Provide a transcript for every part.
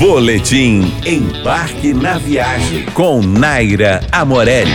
Boletim Embarque na Viagem com Naira Amorelli.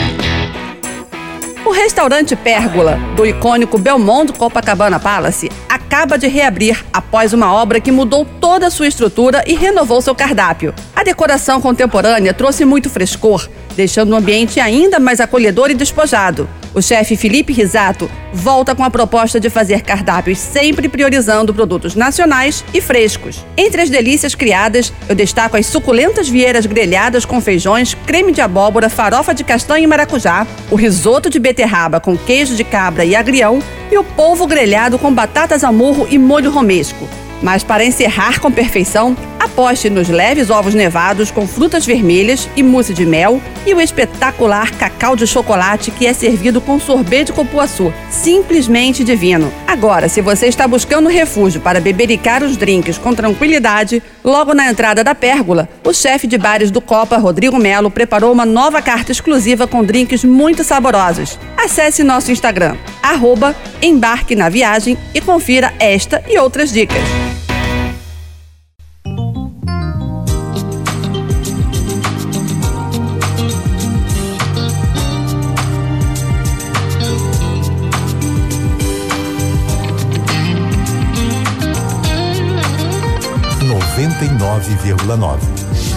O restaurante Pérgola, do icônico Belmont Copacabana Palace, acaba de reabrir após uma obra que mudou toda a sua estrutura e renovou seu cardápio. A decoração contemporânea trouxe muito frescor, deixando o ambiente ainda mais acolhedor e despojado. O chefe Felipe Risato volta com a proposta de fazer cardápios sempre priorizando produtos nacionais e frescos. Entre as delícias criadas, eu destaco as suculentas vieiras grelhadas com feijões, creme de abóbora, farofa de castanha e maracujá, o risoto de beterraba com queijo de cabra e agrião e o polvo grelhado com batatas ao murro e molho romesco. Mas para encerrar com perfeição, aposte nos leves ovos nevados com frutas vermelhas e mousse de mel e o espetacular cacau de chocolate que é servido com sorvete de cupuaçu. Simplesmente divino. Agora, se você está buscando refúgio para bebericar os drinks com tranquilidade, logo na entrada da pérgola, o chefe de bares do Copa, Rodrigo Melo, preparou uma nova carta exclusiva com drinks muito saborosos. Acesse nosso Instagram, arroba embarque na viagem e confira esta e outras dicas. 99,9.